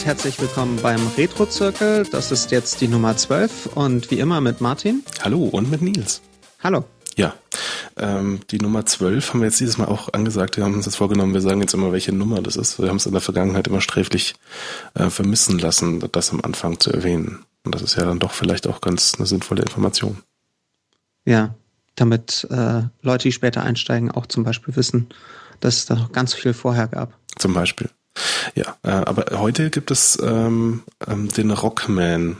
Und herzlich willkommen beim Retro-Zirkel. Das ist jetzt die Nummer 12 und wie immer mit Martin. Hallo und mit Nils. Hallo. Ja, ähm, die Nummer 12 haben wir jetzt dieses Mal auch angesagt. Wir haben uns jetzt vorgenommen, wir sagen jetzt immer, welche Nummer das ist. Wir haben es in der Vergangenheit immer sträflich äh, vermissen lassen, das am Anfang zu erwähnen. Und das ist ja dann doch vielleicht auch ganz eine sinnvolle Information. Ja, damit äh, Leute, die später einsteigen, auch zum Beispiel wissen, dass es da noch ganz viel vorher gab. Zum Beispiel. Ja, äh, aber heute gibt es ähm, ähm, den Rockman,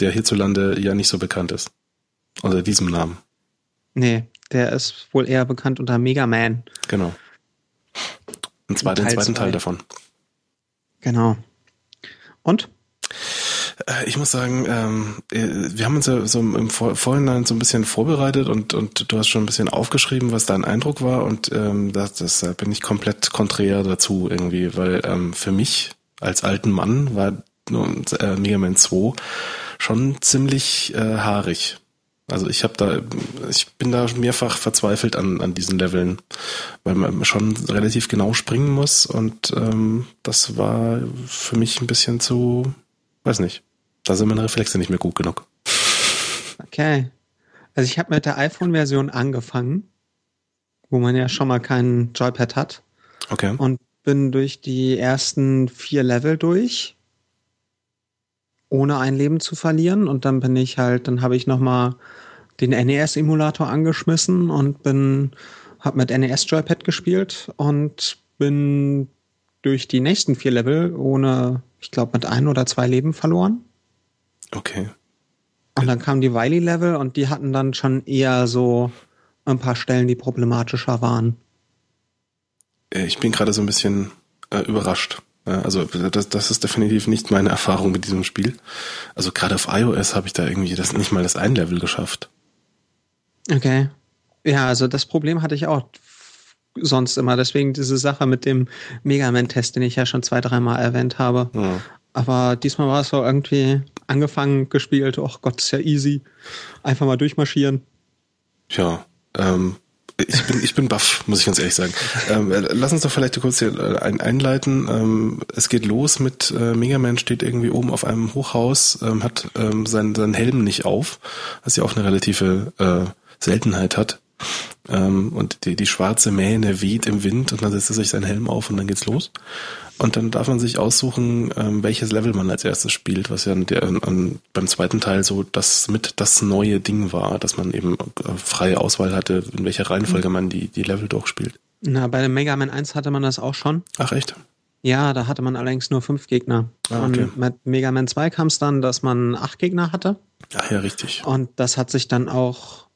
der hierzulande ja nicht so bekannt ist. Unter diesem Namen. Nee, der ist wohl eher bekannt unter Mega Man. Genau. Und zwar den zweiten zwei. Teil davon. Genau. Und? Äh, ich muss sagen, ähm, äh, wir haben uns ja so im Vorhinein so ein bisschen vorbereitet und, und du hast schon ein bisschen aufgeschrieben, was dein Eindruck war und ähm, das, das bin ich komplett konträr dazu irgendwie, weil ähm, für mich als alten Mann war äh, Mega Man 2 schon ziemlich haarig. Also ich habe da, ich bin da mehrfach verzweifelt an, an diesen Leveln, weil man schon relativ genau springen muss und ähm, das war für mich ein bisschen zu, weiß nicht, da sind meine Reflexe nicht mehr gut genug. Okay. Also ich habe mit der iPhone-Version angefangen, wo man ja schon mal keinen Joypad hat. Okay. Und bin durch die ersten vier Level durch, ohne ein Leben zu verlieren. Und dann bin ich halt, dann habe ich nochmal den NES-Emulator angeschmissen und bin, habe mit NES Joypad gespielt und bin durch die nächsten vier Level ohne, ich glaube, mit ein oder zwei Leben verloren. Okay. Und dann kamen die Wiley-Level und die hatten dann schon eher so ein paar Stellen, die problematischer waren. Äh, ich bin gerade so ein bisschen äh, überrascht. Also das, das ist definitiv nicht meine Erfahrung mit diesem Spiel. Also gerade auf iOS habe ich da irgendwie das nicht mal das ein Level geschafft. Okay. Ja, also das Problem hatte ich auch sonst immer. Deswegen diese Sache mit dem Mega Man-Test, den ich ja schon zwei, dreimal erwähnt habe. Ja. Aber diesmal war es so irgendwie angefangen, gespielt. Och Gott, ist ja easy. Einfach mal durchmarschieren. Tja, ähm, ich bin, ich bin baff, muss ich ganz ehrlich sagen. Ähm, lass uns doch vielleicht kurz hier äh, ein, einleiten. Ähm, es geht los mit äh, Mega Man steht irgendwie oben auf einem Hochhaus, ähm, hat ähm, seinen, seinen Helm nicht auf, was ja auch eine relative äh, Seltenheit hat. Ähm, und die, die schwarze Mähne weht im Wind und dann setzt er sich seinen Helm auf und dann geht's los. Und dann darf man sich aussuchen, ähm, welches Level man als erstes spielt, was ja der, an, beim zweiten Teil so das mit das neue Ding war, dass man eben äh, freie Auswahl hatte, in welcher Reihenfolge man die, die Level durchspielt. Na, bei dem Mega Man 1 hatte man das auch schon. Ach echt? Ja, da hatte man allerdings nur fünf Gegner. Ah, okay. Und mit Mega Man 2 kam es dann, dass man acht Gegner hatte. Ach ja, richtig. Und das hat sich dann auch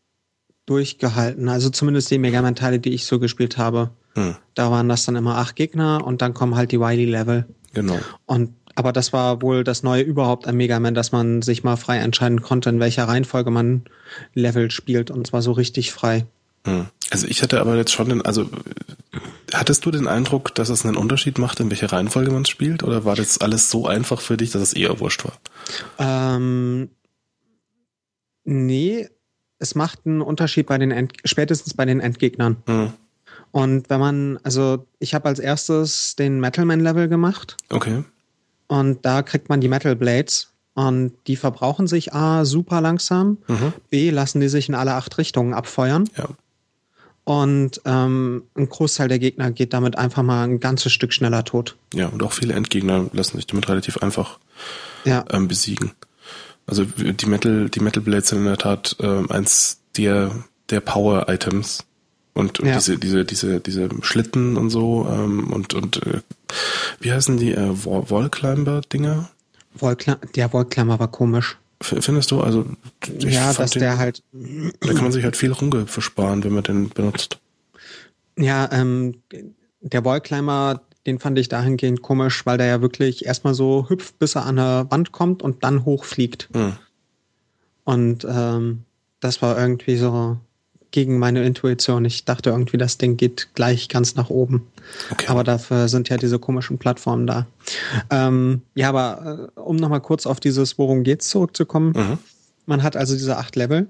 durchgehalten. Also zumindest die Mega Man-Teile, die ich so gespielt habe. Hm. Da waren das dann immer acht Gegner und dann kommen halt die Wily-Level. Genau. Und aber das war wohl das Neue überhaupt an Mega Man, dass man sich mal frei entscheiden konnte, in welcher Reihenfolge man Level spielt und zwar so richtig frei. Hm. Also ich hatte aber jetzt schon den, also hattest du den Eindruck, dass es einen Unterschied macht, in welcher Reihenfolge man spielt, oder war das alles so einfach für dich, dass es eher wurscht war? Ähm, nee, es macht einen Unterschied bei den End spätestens bei den Endgegnern. Mhm. Und wenn man, also ich habe als erstes den Metalman-Level gemacht. Okay. Und da kriegt man die Metal Blades. Und die verbrauchen sich A super langsam, mhm. B lassen die sich in alle acht Richtungen abfeuern. Ja. Und ähm, ein Großteil der Gegner geht damit einfach mal ein ganzes Stück schneller tot. Ja, und auch viele Endgegner lassen sich damit relativ einfach ja. ähm, besiegen. Also die Metal, die Metal Blades sind in der Tat äh, eins der, der Power-Items. Und, und ja. diese, diese, diese, diese Schlitten und so, ähm, und, und äh, wie heißen die äh, Wallclimber-Dinger? Wallclim der Wallclimber war komisch. Findest du? Also ja, dass den, der halt. Da kann man sich halt viel Runge versparen, wenn man den benutzt. Ja, ähm, der Wallclimber, den fand ich dahingehend komisch, weil der ja wirklich erstmal so hüpft, bis er an der Wand kommt und dann hochfliegt. Hm. Und ähm, das war irgendwie so gegen meine Intuition. Ich dachte irgendwie, das Ding geht gleich ganz nach oben. Okay. Aber dafür sind ja diese komischen Plattformen da. Ähm, ja, aber äh, um nochmal kurz auf dieses Worum geht's zurückzukommen. Mhm. Man hat also diese acht Level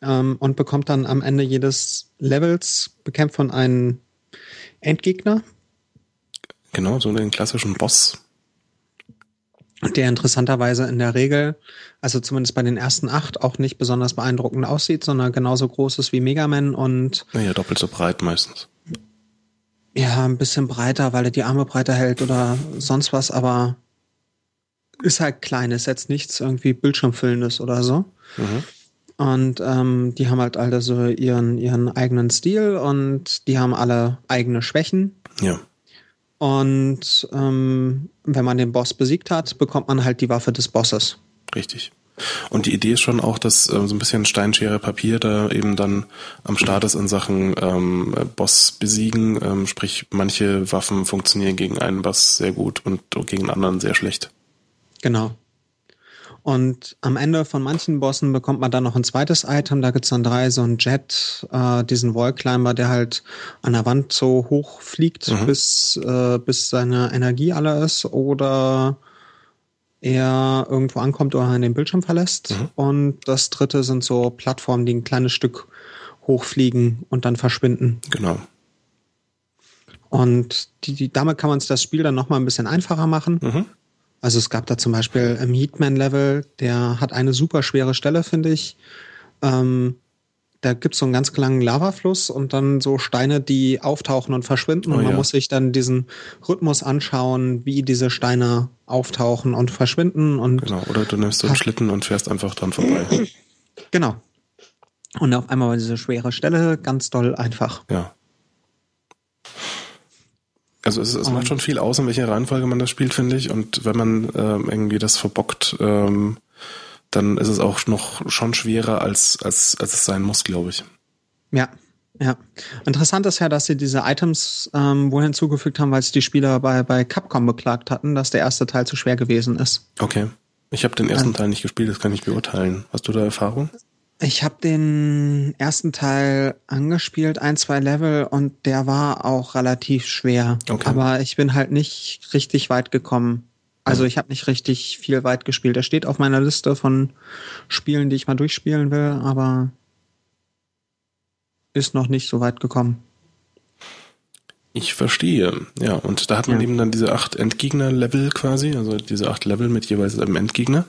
ähm, und bekommt dann am Ende jedes Levels bekämpft von einem Endgegner, Genau, so den klassischen Boss. Der interessanterweise in der Regel, also zumindest bei den ersten acht, auch nicht besonders beeindruckend aussieht, sondern genauso groß ist wie Mega Man und. Naja, doppelt so breit meistens. Ja, ein bisschen breiter, weil er die Arme breiter hält oder sonst was, aber ist halt klein, ist jetzt nichts irgendwie Bildschirmfüllendes oder so. Mhm. Und ähm, die haben halt alle so ihren, ihren eigenen Stil und die haben alle eigene Schwächen. Ja. Und ähm, wenn man den Boss besiegt hat, bekommt man halt die Waffe des Bosses. Richtig. Und die Idee ist schon auch, dass äh, so ein bisschen Steinschere Papier da eben dann am Start ist in Sachen ähm, Boss besiegen. Ähm, sprich, manche Waffen funktionieren gegen einen Boss sehr gut und gegen einen anderen sehr schlecht. Genau. Und am Ende von manchen Bossen bekommt man dann noch ein zweites Item. Da gibt's dann drei, so ein Jet, äh, diesen Wallclimber, der halt an der Wand so hoch fliegt, mhm. bis, äh, bis seine Energie alle ist oder er irgendwo ankommt oder den Bildschirm verlässt. Mhm. Und das dritte sind so Plattformen, die ein kleines Stück hochfliegen und dann verschwinden. Genau. Und die, die, damit kann man das Spiel dann nochmal ein bisschen einfacher machen. Mhm also es gab da zum Beispiel im Heatman-Level, der hat eine super schwere Stelle, finde ich. Ähm, da gibt es so einen ganz langen Lavafluss und dann so Steine, die auftauchen und verschwinden. Oh, und man ja. muss sich dann diesen Rhythmus anschauen, wie diese Steine auftauchen und verschwinden. Und genau, oder du nimmst so einen Schlitten und fährst einfach dran vorbei. Genau. Und auf einmal war diese schwere Stelle ganz doll einfach. Ja. Also es, es macht schon viel aus, in welcher Reihenfolge man das spielt, finde ich. Und wenn man ähm, irgendwie das verbockt, ähm, dann ist es auch noch schon schwerer, als, als, als es sein muss, glaube ich. Ja, ja. Interessant ist ja, dass sie diese Items ähm, wohl hinzugefügt haben, weil es die Spieler bei, bei Capcom beklagt hatten, dass der erste Teil zu schwer gewesen ist. Okay. Ich habe den ersten Teil nicht gespielt, das kann ich beurteilen. Hast du da Erfahrung? Ich habe den ersten Teil angespielt, ein, zwei Level, und der war auch relativ schwer. Okay. Aber ich bin halt nicht richtig weit gekommen. Also ich habe nicht richtig viel weit gespielt. Er steht auf meiner Liste von Spielen, die ich mal durchspielen will, aber ist noch nicht so weit gekommen. Ich verstehe. Ja, und da hat man ja. eben dann diese acht Endgegner-Level quasi, also diese acht Level mit jeweils einem Endgegner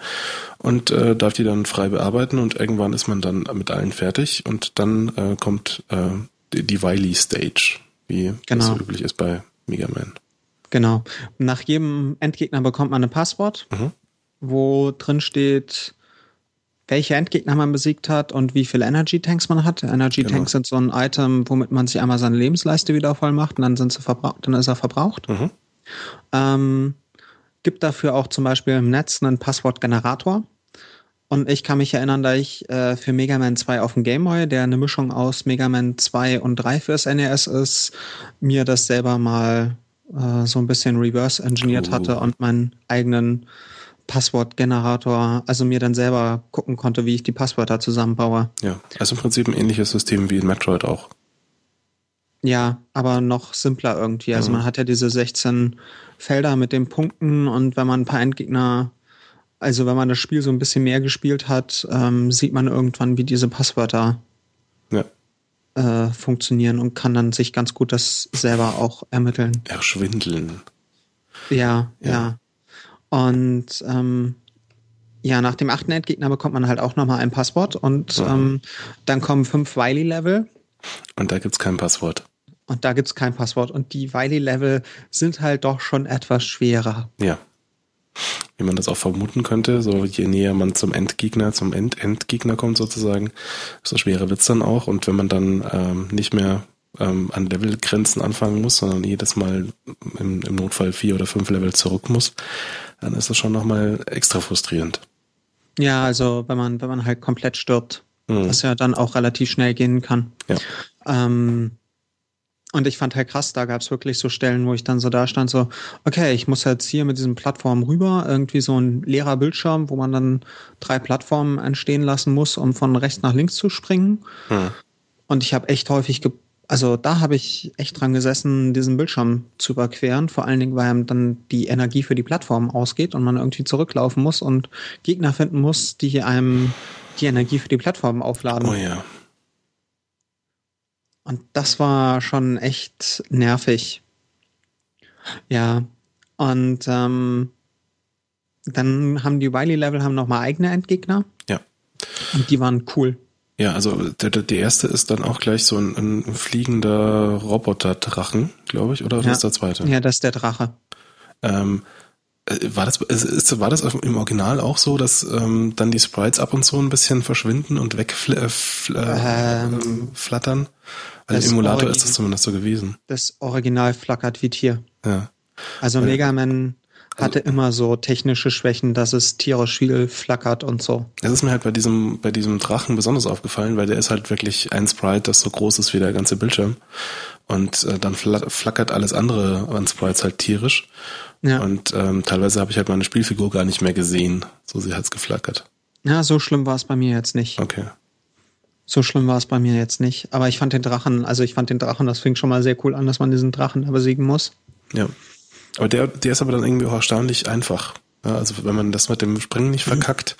und äh, darf die dann frei bearbeiten und irgendwann ist man dann mit allen fertig und dann äh, kommt äh, die, die Wily-Stage, wie genau. das so üblich ist bei Mega Man. Genau. Nach jedem Endgegner bekommt man ein Passwort, mhm. wo drin steht, welche Endgegner man besiegt hat und wie viele Energy Tanks man hat. Energy genau. Tanks sind so ein Item, womit man sich einmal seine Lebensleiste wieder voll macht und dann sind sie verbraucht, dann ist er verbraucht. Mhm. Ähm, gibt dafür auch zum Beispiel im Netz einen Passwortgenerator. Und ich kann mich erinnern, da ich äh, für Mega Man 2 auf dem Game Boy, der eine Mischung aus Mega Man 2 und 3 fürs NES ist, mir das selber mal äh, so ein bisschen reverse engineert oh. hatte und meinen eigenen Passwortgenerator, also mir dann selber gucken konnte, wie ich die Passwörter zusammenbaue. Ja, also im Prinzip ein ähnliches System wie in Metroid auch. Ja, aber noch simpler irgendwie. Also mhm. man hat ja diese 16 Felder mit den Punkten und wenn man ein paar Endgegner, also wenn man das Spiel so ein bisschen mehr gespielt hat, ähm, sieht man irgendwann, wie diese Passwörter ja. äh, funktionieren und kann dann sich ganz gut das selber auch ermitteln. Erschwindeln. Ja, ja. ja. Und ähm, ja, nach dem achten Endgegner bekommt man halt auch nochmal ein Passwort und mhm. ähm, dann kommen fünf Wily-Level. Und da gibt's kein Passwort. Und da gibt's kein Passwort. Und die Wily-Level sind halt doch schon etwas schwerer. Ja. Wie man das auch vermuten könnte, so je näher man zum Endgegner, zum End-Endgegner kommt sozusagen, so schwerer wird's dann auch. Und wenn man dann ähm, nicht mehr ähm, an Levelgrenzen anfangen muss, sondern jedes Mal im, im Notfall vier oder fünf Level zurück muss, dann ist das schon nochmal extra frustrierend. Ja, also wenn man, wenn man halt komplett stirbt, mhm. was ja dann auch relativ schnell gehen kann. Ja. Ähm, und ich fand halt krass, da gab es wirklich so Stellen, wo ich dann so da stand, so, okay, ich muss jetzt hier mit diesen Plattformen rüber, irgendwie so ein leerer Bildschirm, wo man dann drei Plattformen entstehen lassen muss, um von rechts nach links zu springen. Mhm. Und ich habe echt häufig ge also da habe ich echt dran gesessen, diesen Bildschirm zu überqueren. Vor allen Dingen, weil dann die Energie für die Plattform ausgeht und man irgendwie zurücklaufen muss und Gegner finden muss, die einem die Energie für die Plattform aufladen. Oh ja. Und das war schon echt nervig. Ja. Und ähm, dann haben die Wily-Level haben nochmal eigene Endgegner. Ja. Und die waren cool. Ja, also der, der, erste ist dann auch gleich so ein, ein fliegender Roboter-Drachen, glaube ich, oder ja. ist der zweite? Ja, das ist der Drache. Ähm, äh, war das, ist, war das im Original auch so, dass ähm, dann die Sprites ab und zu ein bisschen verschwinden und wegflattern? Äh, ähm, flattern? Weil im Emulator Origin ist das zumindest so gewesen. Das Original flackert wie Tier. Ja. Also Mega Man hatte also, immer so technische Schwächen, dass es tierisch viel flackert und so. Das ist mir halt bei diesem, bei diesem Drachen besonders aufgefallen, weil der ist halt wirklich ein Sprite, das so groß ist wie der ganze Bildschirm. Und äh, dann flackert alles andere an Sprites halt tierisch. Ja. Und ähm, teilweise habe ich halt meine Spielfigur gar nicht mehr gesehen. So sie hat's geflackert. Ja, so schlimm war es bei mir jetzt nicht. Okay. So schlimm war es bei mir jetzt nicht. Aber ich fand den Drachen, also ich fand den Drachen, das fing schon mal sehr cool an, dass man diesen Drachen besiegen muss. Ja. Aber der, der ist aber dann irgendwie auch erstaunlich einfach. Ja, also wenn man das mit dem Springen nicht verkackt,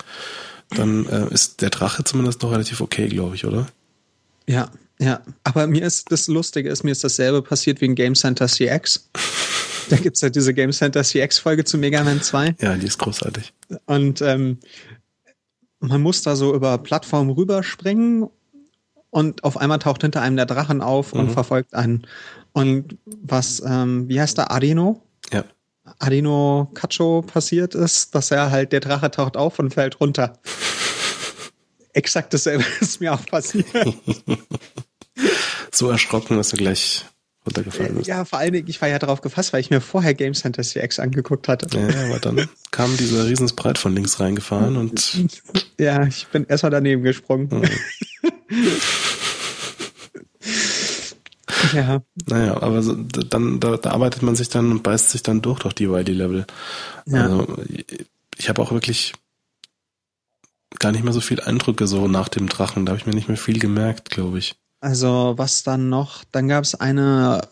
dann äh, ist der Drache zumindest noch relativ okay, glaube ich, oder? Ja, ja. Aber mir ist das Lustige ist, mir ist dasselbe passiert wie in Game Center CX. Da gibt's ja diese Game Center CX-Folge zu Mega Man 2. Ja, die ist großartig. Und ähm, man muss da so über Plattformen rüberspringen und auf einmal taucht hinter einem der Drachen auf und mhm. verfolgt einen. Und was, ähm, wie heißt der, Adino? Ja. Adino Cacho passiert ist, dass er halt, der Drache taucht auf und fällt runter. Exakt dasselbe ist mir auch passiert. so erschrocken, dass du gleich runtergefallen bist. Ja, vor allen Dingen, ich war ja darauf gefasst, weil ich mir vorher Game Center CX angeguckt hatte. Ja, aber dann kam dieser Riesenspreit von links reingefahren und. Ja, ich bin erstmal daneben gesprungen. Mhm. Ja. Naja, aber so, dann, da, da arbeitet man sich dann und beißt sich dann durch durch die YD-Level. Ja. Also ich habe auch wirklich gar nicht mehr so viel Eindrücke so nach dem Drachen. Da habe ich mir nicht mehr viel gemerkt, glaube ich. Also was dann noch? Dann gab es eine,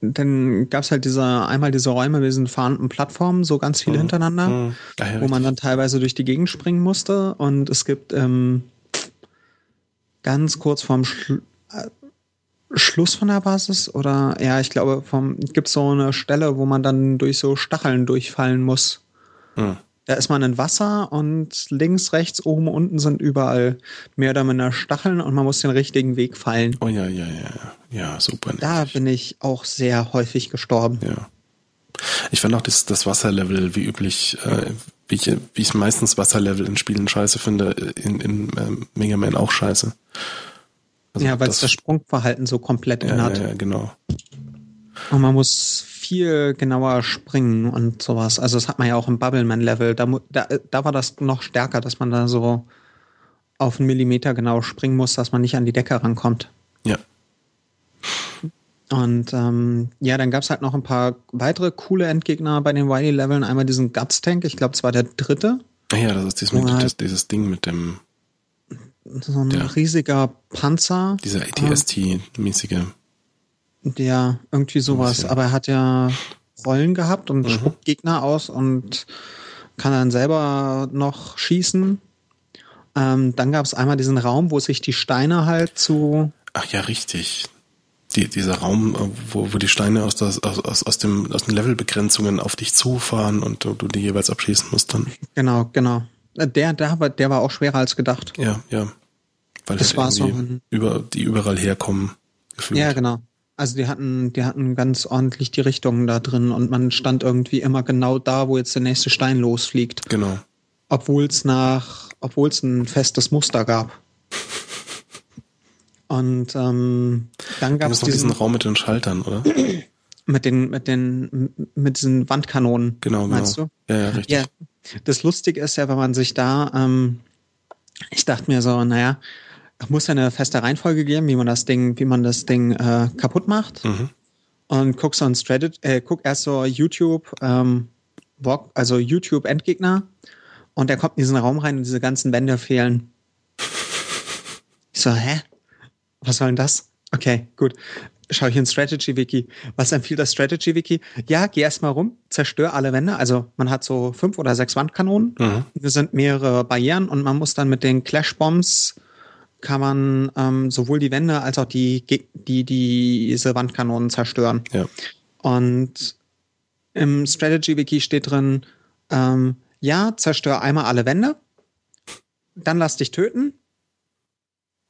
dann gab es halt diese einmal diese Räume mit diesen fahrenden Plattformen, so ganz viele mhm. hintereinander, mhm. Ja, wo man dann teilweise durch die Gegend springen musste. Und es gibt ähm, ganz kurz vorm Schlu Schluss von der Basis oder ja, ich glaube, vom gibt so eine Stelle, wo man dann durch so Stacheln durchfallen muss. Hm. Da ist man in Wasser und links, rechts, oben, unten sind überall mehr oder minder Stacheln und man muss den richtigen Weg fallen. Oh ja, ja, ja, ja, super. Da bin ich auch sehr häufig gestorben. Ja. Ich fand auch das, das Wasserlevel wie üblich, äh, wie ich, wie ich meistens Wasserlevel in Spielen scheiße finde, in, in äh, Mega Man auch scheiße. Also ja, weil das, es das Sprungverhalten so komplett ja, ändert. Ja, genau. Und man muss viel genauer springen und sowas. Also das hat man ja auch im Bubbleman-Level. Da, da, da war das noch stärker, dass man da so auf einen Millimeter genau springen muss, dass man nicht an die Decke rankommt. Ja. Und ähm, ja, dann gab es halt noch ein paar weitere coole Endgegner bei den Wily-Leveln. Einmal diesen Guts-Tank, ich glaube, es war der dritte. Ja, das ist dieses, halt, dieses Ding mit dem so ein ja. riesiger Panzer. Dieser ATST-mäßige. Ja, irgendwie sowas. Aber er hat ja Rollen gehabt und mhm. spuckt Gegner aus und kann dann selber noch schießen. Ähm, dann gab es einmal diesen Raum, wo sich die Steine halt zu. Ach ja, richtig. Die, dieser Raum, äh, wo, wo die Steine aus, das, aus, aus, dem, aus den Levelbegrenzungen auf dich zufahren und du, du die jeweils abschießen musst dann. Genau, genau. Der, der, war, der war auch schwerer als gedacht. Ja, ja. Weil das halt war so ein, über, die überall herkommen. Gefühlt. Ja, genau. Also die hatten, die hatten ganz ordentlich die Richtungen da drin und man stand irgendwie immer genau da, wo jetzt der nächste Stein losfliegt. Genau. Obwohl es nach, obwohl es ein festes Muster gab. Und ähm, dann gab es diesen, diesen Raum mit den Schaltern, oder? mit den, mit den, mit diesen Wandkanonen. Genau, genau. Meinst du? Ja, ja, richtig. Ja, das Lustige ist ja, wenn man sich da, ähm, ich dachte mir so, naja, muss ja eine feste Reihenfolge geben, wie man das Ding, wie man das Ding äh, kaputt macht. Mhm. Und guck so ein Strategy, äh, guck erst so YouTube, ähm, also YouTube Endgegner und der kommt in diesen Raum rein und diese ganzen Wände fehlen. Ich so, hä? Was soll denn das? Okay, gut schaue ich in Strategy Wiki. Was empfiehlt das Strategy Wiki? Ja, geh erstmal rum, zerstör alle Wände. Also man hat so fünf oder sechs Wandkanonen. Mhm. Das sind mehrere Barrieren und man muss dann mit den Clash Bombs kann man ähm, sowohl die Wände als auch die, die, die diese Wandkanonen zerstören. Ja. Und im Strategy Wiki steht drin, ähm, ja, zerstör einmal alle Wände, dann lass dich töten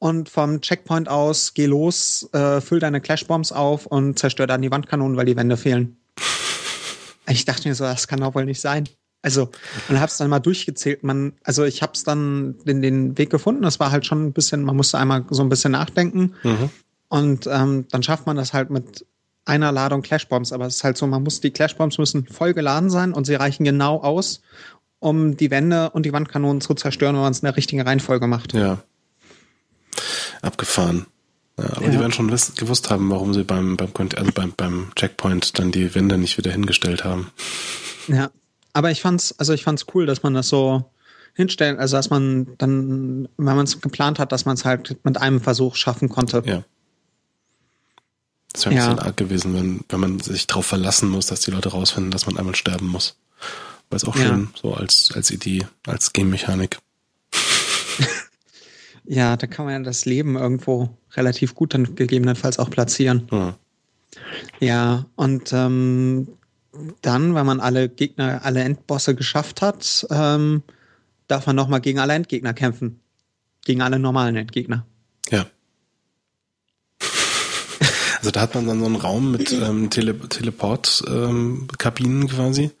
und vom Checkpoint aus geh los, äh, füll deine Clashbombs auf und zerstör dann die Wandkanonen, weil die Wände fehlen. Ich dachte mir so, das kann doch wohl nicht sein. Also, und hab's dann mal durchgezählt. Man, also ich hab's dann den, den Weg gefunden. Das war halt schon ein bisschen, man musste einmal so ein bisschen nachdenken. Mhm. Und ähm, dann schafft man das halt mit einer Ladung Clashbombs. Aber es ist halt so, man muss, die Clashbombs müssen voll geladen sein und sie reichen genau aus, um die Wände und die Wandkanonen zu zerstören, wenn man es in der richtigen Reihenfolge macht. Ja. Abgefahren. Ja, aber ja. die werden schon wiss, gewusst haben, warum sie beim, beim, also beim, beim Checkpoint dann die Wände nicht wieder hingestellt haben. Ja. Aber ich fand's, also ich fand's cool, dass man das so hinstellt, also dass man dann, wenn man es geplant hat, dass man es halt mit einem Versuch schaffen konnte. Ja. Das wäre ein ja. bisschen arg gewesen, wenn, wenn man sich darauf verlassen muss, dass die Leute rausfinden, dass man einmal sterben muss. Aber ist auch schön, so als, als Idee, als Game-Mechanik. ja, da kann man ja das Leben irgendwo relativ gut dann gegebenenfalls auch platzieren. Ja, ja und ähm, dann, wenn man alle Gegner, alle Endbosse geschafft hat, ähm, darf man nochmal gegen alle Endgegner kämpfen. Gegen alle normalen Endgegner. Ja. Also da hat man dann so einen Raum mit ähm, Tele Teleport-Kabinen ähm, quasi.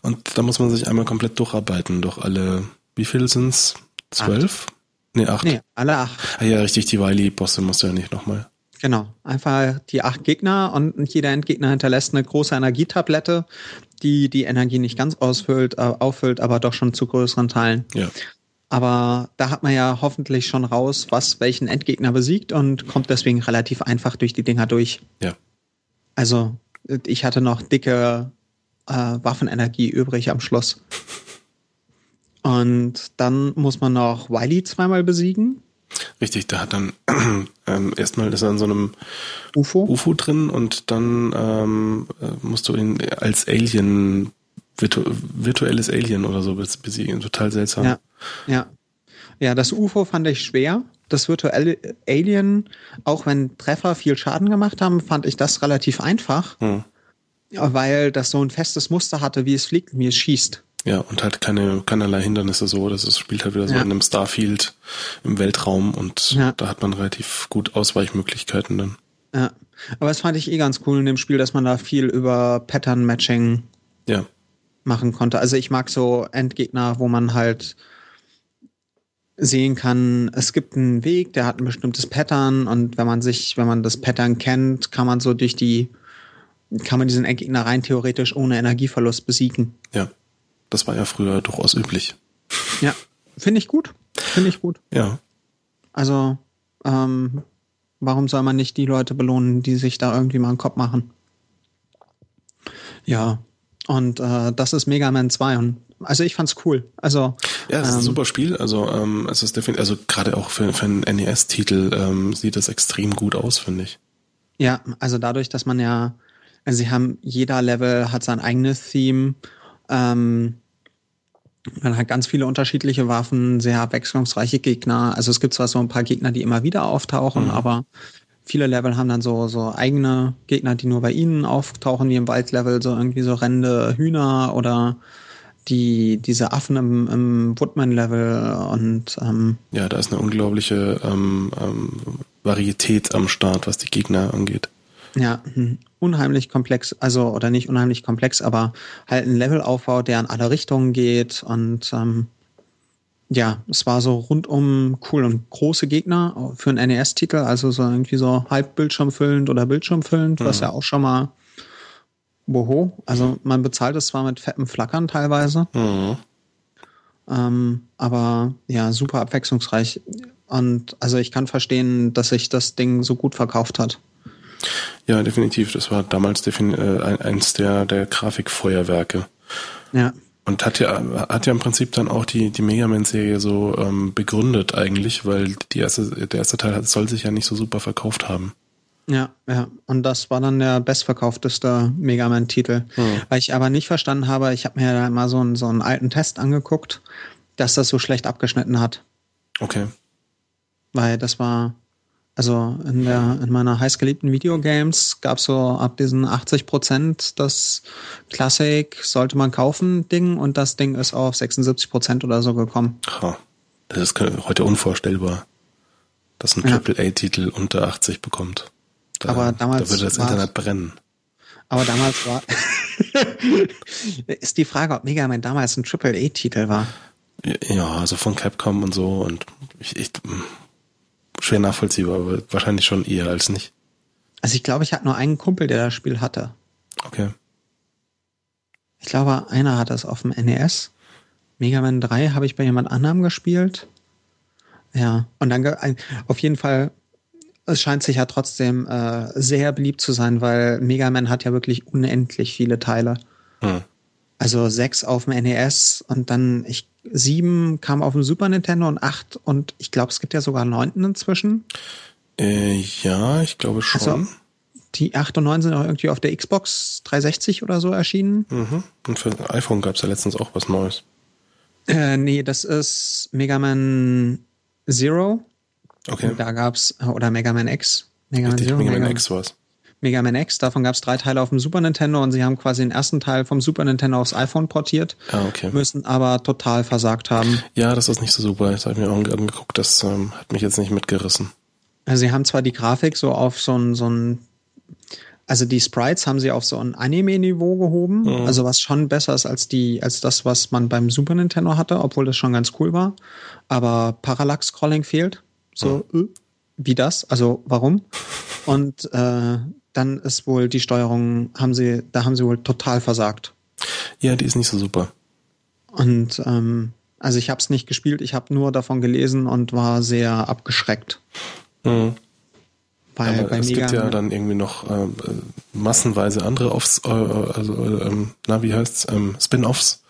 Und da muss man sich einmal komplett durcharbeiten durch alle, wie viel sind's? Zwölf? Nee, acht. Nee, alle acht. Ah ja, richtig, die Wily-Bosse musst du ja nicht nochmal. Genau, einfach die acht Gegner und jeder Endgegner hinterlässt eine große Energietablette, die die Energie nicht ganz ausfüllt, äh, auffüllt, aber doch schon zu größeren Teilen. Ja. Aber da hat man ja hoffentlich schon raus, was welchen Endgegner besiegt und kommt deswegen relativ einfach durch die Dinger durch. Ja. Also ich hatte noch dicke äh, Waffenenergie übrig am Schluss. Und dann muss man noch Wiley zweimal besiegen. Richtig, da hat dann ähm, erstmal ist er in so einem UFO, UFO drin und dann ähm, äh, musst du ihn als Alien, virtu virtuelles Alien oder so besiegen. Total seltsam. Ja, ja. Ja, das UFO fand ich schwer. Das virtuelle Alien, auch wenn Treffer viel Schaden gemacht haben, fand ich das relativ einfach. Hm. Weil das so ein festes Muster hatte, wie es fliegt, wie es schießt. Ja, und halt keine, keinerlei Hindernisse so. Das ist, spielt halt wieder so ja. in einem Starfield im Weltraum und ja. da hat man relativ gut Ausweichmöglichkeiten dann. Ja. Aber das fand ich eh ganz cool in dem Spiel, dass man da viel über Pattern Matching ja. machen konnte. Also ich mag so Endgegner, wo man halt sehen kann, es gibt einen Weg, der hat ein bestimmtes Pattern und wenn man sich, wenn man das Pattern kennt, kann man so durch die, kann man diesen Endgegner rein theoretisch ohne Energieverlust besiegen. Ja. Das war ja früher durchaus üblich. Ja, finde ich gut. Finde ich gut. Ja. Also, ähm, warum soll man nicht die Leute belohnen, die sich da irgendwie mal einen Kopf machen? Ja, und äh, das ist Mega Man 2 und also ich fand's cool. Also ja, es ist ähm, ein super Spiel. Also ähm, es ist definitiv, also gerade auch für, für einen NES-Titel ähm, sieht das extrem gut aus, finde ich. Ja, also dadurch, dass man ja, also sie haben jeder Level hat sein eigenes Theme ähm, man hat ganz viele unterschiedliche Waffen, sehr abwechslungsreiche Gegner. Also es gibt zwar so ein paar Gegner, die immer wieder auftauchen, mhm. aber viele Level haben dann so, so eigene Gegner, die nur bei ihnen auftauchen, wie im Waldlevel, so irgendwie so rennende Hühner oder die, diese Affen im, im Woodman-Level und ähm, Ja, da ist eine unglaubliche ähm, ähm, Varietät am Start, was die Gegner angeht. Ja, hm, unheimlich komplex, also oder nicht unheimlich komplex, aber halt ein Levelaufbau, der in alle Richtungen geht und ähm, ja, es war so rundum cool und große Gegner für einen NES-Titel, also so irgendwie so halb bildschirmfüllend oder bildschirmfüllend, mhm. was ja auch schon mal boho, also man bezahlt es zwar mit fettem Flackern teilweise, mhm. ähm, aber ja, super abwechslungsreich und also ich kann verstehen, dass sich das Ding so gut verkauft hat. Ja, definitiv. Das war damals defin äh, eins der, der Grafikfeuerwerke. Ja. Und hat ja, hat ja im Prinzip dann auch die, die Mega Man-Serie so ähm, begründet eigentlich, weil die erste, der erste Teil soll sich ja nicht so super verkauft haben. Ja, ja. Und das war dann der bestverkaufteste Mega Man-Titel. Hm. Weil ich aber nicht verstanden habe, ich habe mir da mal so einen, so einen alten Test angeguckt, dass das so schlecht abgeschnitten hat. Okay. Weil das war, Also in der in meiner heißgeliebten Videogames gab es so ab diesen 80 Prozent das Classic sollte man kaufen Ding und das Ding ist auf 76 Prozent oder so gekommen. Das ist heute unvorstellbar, dass ein ja. AAA-Titel unter 80 bekommt. Da, aber damals da würde das Internet brennen. Aber damals war ist die Frage, ob Mega Man damals ein AAA-Titel war. Ja, also von Capcom und so und ich, ich schwer nachvollziehbar, aber wahrscheinlich schon eher als nicht. Also ich glaube, ich hatte nur einen Kumpel, der das Spiel hatte. Okay. Ich glaube, einer hat das auf dem NES. Mega Man 3 habe ich bei jemand anderem gespielt. Ja, und dann auf jeden Fall, es scheint sich ja trotzdem äh, sehr beliebt zu sein, weil Mega Man hat ja wirklich unendlich viele Teile. Hm. Also sechs auf dem NES und dann, ich sieben kam auf dem Super Nintendo und acht und ich glaube, es gibt ja sogar neunten inzwischen. Äh, ja, ich glaube schon. Also, die 8 und 9 sind auch irgendwie auf der Xbox 360 oder so erschienen. Mhm. Und für iPhone gab es ja letztens auch was Neues. Äh, nee, das ist Mega Man Zero. Okay. Und da gab's, oder Mega Man X. Mega Man Zero. Mega Man X war's. Mega Man X. Davon gab es drei Teile auf dem Super Nintendo und sie haben quasi den ersten Teil vom Super Nintendo aufs iPhone portiert. Ah, okay. Müssen aber total versagt haben. Ja, das ist nicht so super. Das habe ich mir auch angeguckt. Das ähm, hat mich jetzt nicht mitgerissen. Also sie haben zwar die Grafik so auf so ein, so ein also die Sprites haben sie auf so ein Anime-Niveau gehoben, mhm. also was schon besser ist als die, als das, was man beim Super Nintendo hatte, obwohl das schon ganz cool war. Aber Parallax-Scrolling fehlt. So, mhm. äh, wie das? Also warum? Und äh, dann ist wohl die Steuerung, haben sie, da haben sie wohl total versagt. Ja, die ist nicht so super. Und ähm, also ich habe es nicht gespielt, ich habe nur davon gelesen und war sehr abgeschreckt. Mhm. Weil Aber bei es Mega gibt ja dann irgendwie noch äh, massenweise andere Offs, äh, also ähm, na wie heißt's, ähm, Spin-offs.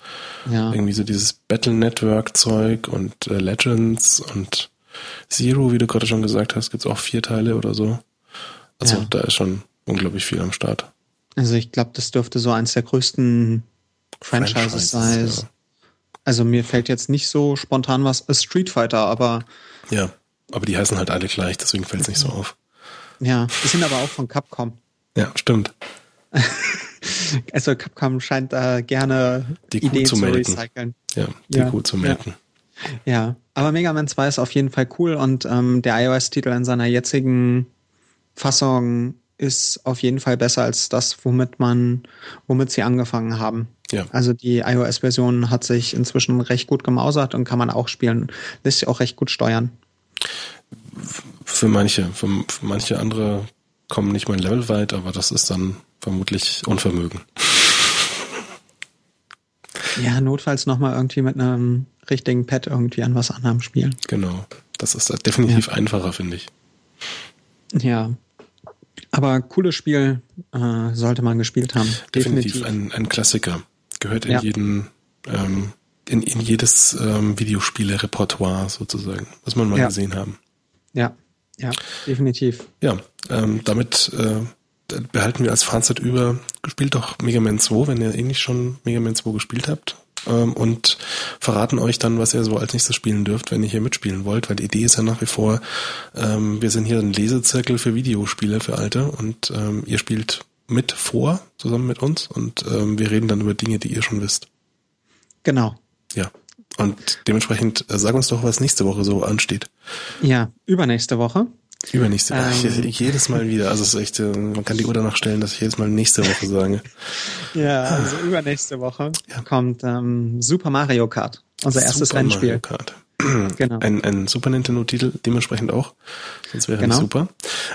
Ja. Irgendwie so dieses Battle Network Zeug und äh, Legends und Zero, wie du gerade schon gesagt hast, gibt's auch vier Teile oder so. Also ja. da ist schon unglaublich viel am Start. Also ich glaube, das dürfte so eins der größten Franchises, sein. Ja. Also mir fällt jetzt nicht so spontan was, A Street Fighter, aber. Ja, aber die heißen halt alle gleich, deswegen fällt es nicht so auf. Ja, die sind aber auch von Capcom. Ja, stimmt. also Capcom scheint da gerne die Ideen zu, zu recyceln. Ja, die ja, zu melken. Ja. ja. aber Mega Man 2 ist auf jeden Fall cool und ähm, der iOS-Titel in seiner jetzigen Fassung ist auf jeden Fall besser als das, womit man, womit sie angefangen haben. Ja. Also die iOS-Version hat sich inzwischen recht gut gemausert und kann man auch spielen, lässt sich auch recht gut steuern. Für manche, für, für manche andere kommen nicht mal Level weit, aber das ist dann vermutlich Unvermögen. Ja, notfalls nochmal irgendwie mit einem richtigen Pad irgendwie an was anderem spielen. Genau. Das ist definitiv ja. einfacher, finde ich. Ja. Aber cooles Spiel äh, sollte man gespielt haben. Definitiv, Definitiv. Ein, ein Klassiker. Gehört in ja. jeden, ähm, in, in jedes ähm, Videospiele-Repertoire sozusagen, was man mal ja. gesehen haben. Ja, ja, definitiv. Ja, ähm, damit äh, behalten wir als Fazit über, spielt doch Mega Man 2, wenn ihr eh nicht schon Mega Man 2 gespielt habt ähm, und verraten euch dann, was ihr so als nächstes spielen dürft, wenn ihr hier mitspielen wollt, weil die Idee ist ja nach wie vor, ähm, wir sind hier ein Lesezirkel für Videospiele für Alte und ähm, ihr spielt mit vor, zusammen mit uns und ähm, wir reden dann über Dinge, die ihr schon wisst. Genau. Ja. Und dementsprechend äh, sag uns doch, was nächste Woche so ansteht. Ja, übernächste Woche Übernächste Woche. Ähm, jedes Mal wieder. Also es ist echt, äh, man kann die Uhr danach stellen, dass ich jedes Mal nächste Woche sage. ja, also übernächste Woche ja. kommt ähm, Super Mario Kart. Unser Super erstes Rennspiel. Mario Kart. genau. Ein, ein Super Nintendo-Titel dementsprechend auch. Sonst wäre genau. super.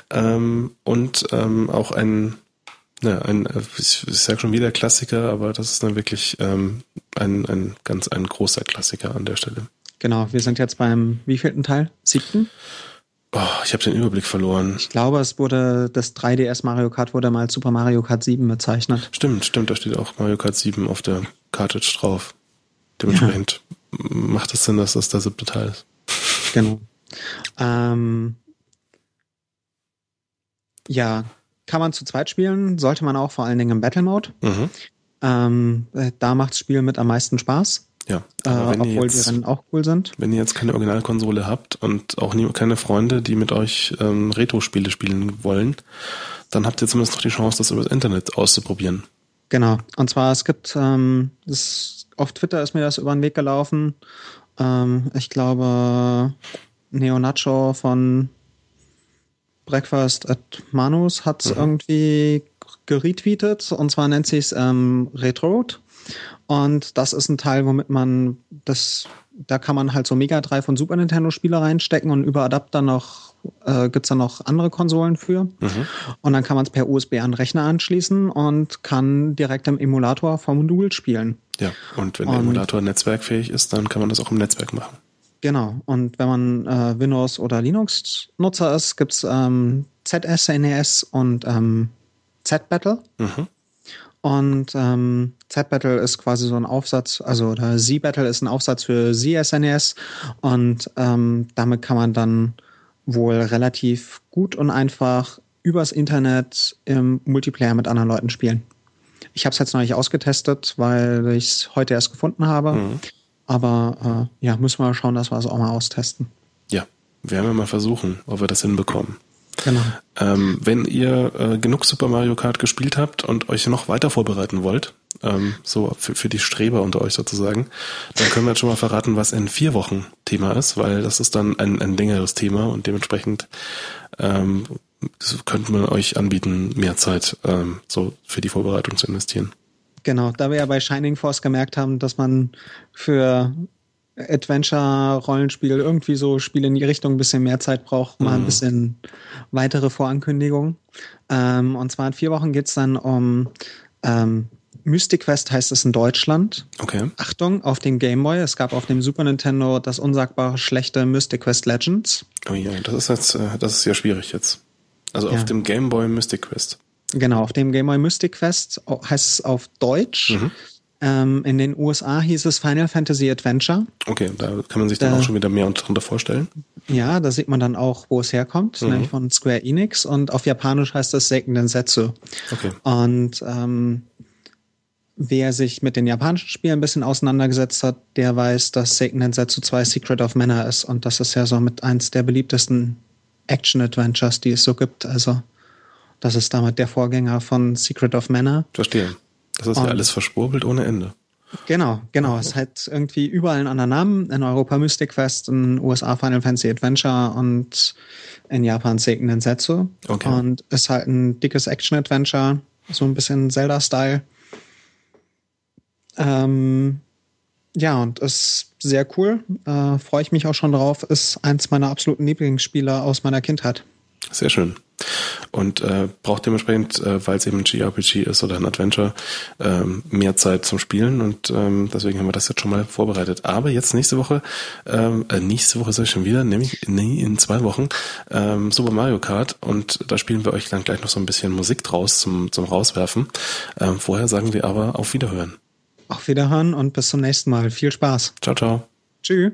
Ähm, und ähm, auch ein, ja, ein, ich, ich sage schon wieder Klassiker, aber das ist dann wirklich ähm, ein, ein ganz ein großer Klassiker an der Stelle. Genau, wir sind jetzt beim wievielten Teil? Siebten? Oh, ich habe den Überblick verloren. Ich glaube, es wurde das 3DS Mario Kart wurde mal Super Mario Kart 7 bezeichnet. Stimmt, stimmt, da steht auch Mario Kart 7 auf der Cartridge drauf. Dementsprechend ja. macht es Sinn, dass das der siebte Teil ist. Genau. Ähm, ja, kann man zu zweit spielen, sollte man auch vor allen Dingen im Battle Mode. Mhm. Ähm, da macht das Spiel mit am meisten Spaß. Ja, äh, obwohl jetzt, die Rennen auch cool sind. Wenn ihr jetzt keine Originalkonsole habt und auch nie, keine Freunde, die mit euch ähm, Retro-Spiele spielen wollen, dann habt ihr zumindest noch die Chance, das über das Internet auszuprobieren. Genau. Und zwar, es gibt, ähm, das, auf Twitter ist mir das über den Weg gelaufen. Ähm, ich glaube, Neonacho von Breakfast at Manus hat es mhm. irgendwie geretweetet. Und zwar nennt sich es ähm, Retroad. Und das ist ein Teil, womit man das, da kann man halt so Mega Drive und Super Nintendo Spiele reinstecken und über Adapter noch äh, gibt es da noch andere Konsolen für. Mhm. Und dann kann man es per USB an den Rechner anschließen und kann direkt im Emulator vom Modul spielen. Ja, und wenn der Emulator netzwerkfähig ist, dann kann man das auch im Netzwerk machen. Genau. Und wenn man äh, Windows oder Linux-Nutzer ist, gibt's ähm, ZSNES und ähm, Z-Battle. Mhm. Und ähm, Z-Battle ist quasi so ein Aufsatz, also Z-Battle ist ein Aufsatz für ZSNES und ähm, damit kann man dann wohl relativ gut und einfach übers Internet im Multiplayer mit anderen Leuten spielen. Ich habe es jetzt noch nicht ausgetestet, weil ich es heute erst gefunden habe. Mhm. Aber äh, ja, müssen wir mal schauen, dass wir es auch mal austesten. Ja, werden wir mal versuchen, ob wir das hinbekommen. Genau. Ähm, wenn ihr äh, genug Super Mario Kart gespielt habt und euch noch weiter vorbereiten wollt, ähm, so für, für die Streber unter euch sozusagen, dann können wir jetzt schon mal verraten, was in vier Wochen Thema ist, weil das ist dann ein, ein längeres Thema und dementsprechend ähm, könnte man euch anbieten, mehr Zeit ähm, so für die Vorbereitung zu investieren. Genau, da wir ja bei Shining Force gemerkt haben, dass man für Adventure-Rollenspiel irgendwie so Spiele in die Richtung ein bisschen mehr Zeit braucht, mal ein mhm. bisschen weitere Vorankündigungen. Ähm, und zwar in vier Wochen geht's dann um ähm, Mystic Quest heißt es in Deutschland. Okay. Achtung, auf dem Game Boy. Es gab auf dem Super Nintendo das unsagbar schlechte Mystic Quest Legends. Oh ja, das ist jetzt, äh, das ist ja schwierig jetzt. Also ja. auf dem Game Boy Mystic Quest. Genau, auf dem Game Boy Mystic Quest heißt es auf Deutsch. Mhm. Ähm, in den USA hieß es Final Fantasy Adventure. Okay, da kann man sich dann da, auch schon wieder mehr darunter vorstellen. Ja, da sieht man dann auch, wo es herkommt, mhm. nämlich von Square Enix. Und auf Japanisch heißt es Seiken Densetsu. Okay. Und ähm, wer sich mit den japanischen Spielen ein bisschen auseinandergesetzt hat, der weiß, dass Seiken Densetsu 2 Secret of Mana ist. Und das ist ja so mit eins der beliebtesten Action-Adventures, die es so gibt. Also das ist damit der Vorgänger von Secret of Mana. Verstehe. Das ist und, ja alles verschwurbelt ohne Ende. Genau, genau. Es hat irgendwie überall einen anderen Namen. In Europa Mystic Quest, in USA Final Fantasy Adventure und in Japan Seiken Densetsu. Okay. Und ist halt ein dickes Action-Adventure, so ein bisschen Zelda-Style. Ähm, ja, und ist sehr cool. Äh, Freue ich mich auch schon drauf. Ist eins meiner absoluten Lieblingsspiele aus meiner Kindheit. Sehr schön. Und äh, braucht dementsprechend, äh, weil es eben ein JRPG ist oder ein Adventure, ähm, mehr Zeit zum Spielen und ähm, deswegen haben wir das jetzt schon mal vorbereitet. Aber jetzt nächste Woche, ähm, äh, nächste Woche soll ich schon wieder, nämlich nee, in zwei Wochen, ähm, Super Mario Kart und da spielen wir euch dann gleich noch so ein bisschen Musik draus zum, zum Rauswerfen. Ähm, vorher sagen wir aber auf Wiederhören. Auf Wiederhören und bis zum nächsten Mal. Viel Spaß. Ciao, ciao. Tschüss.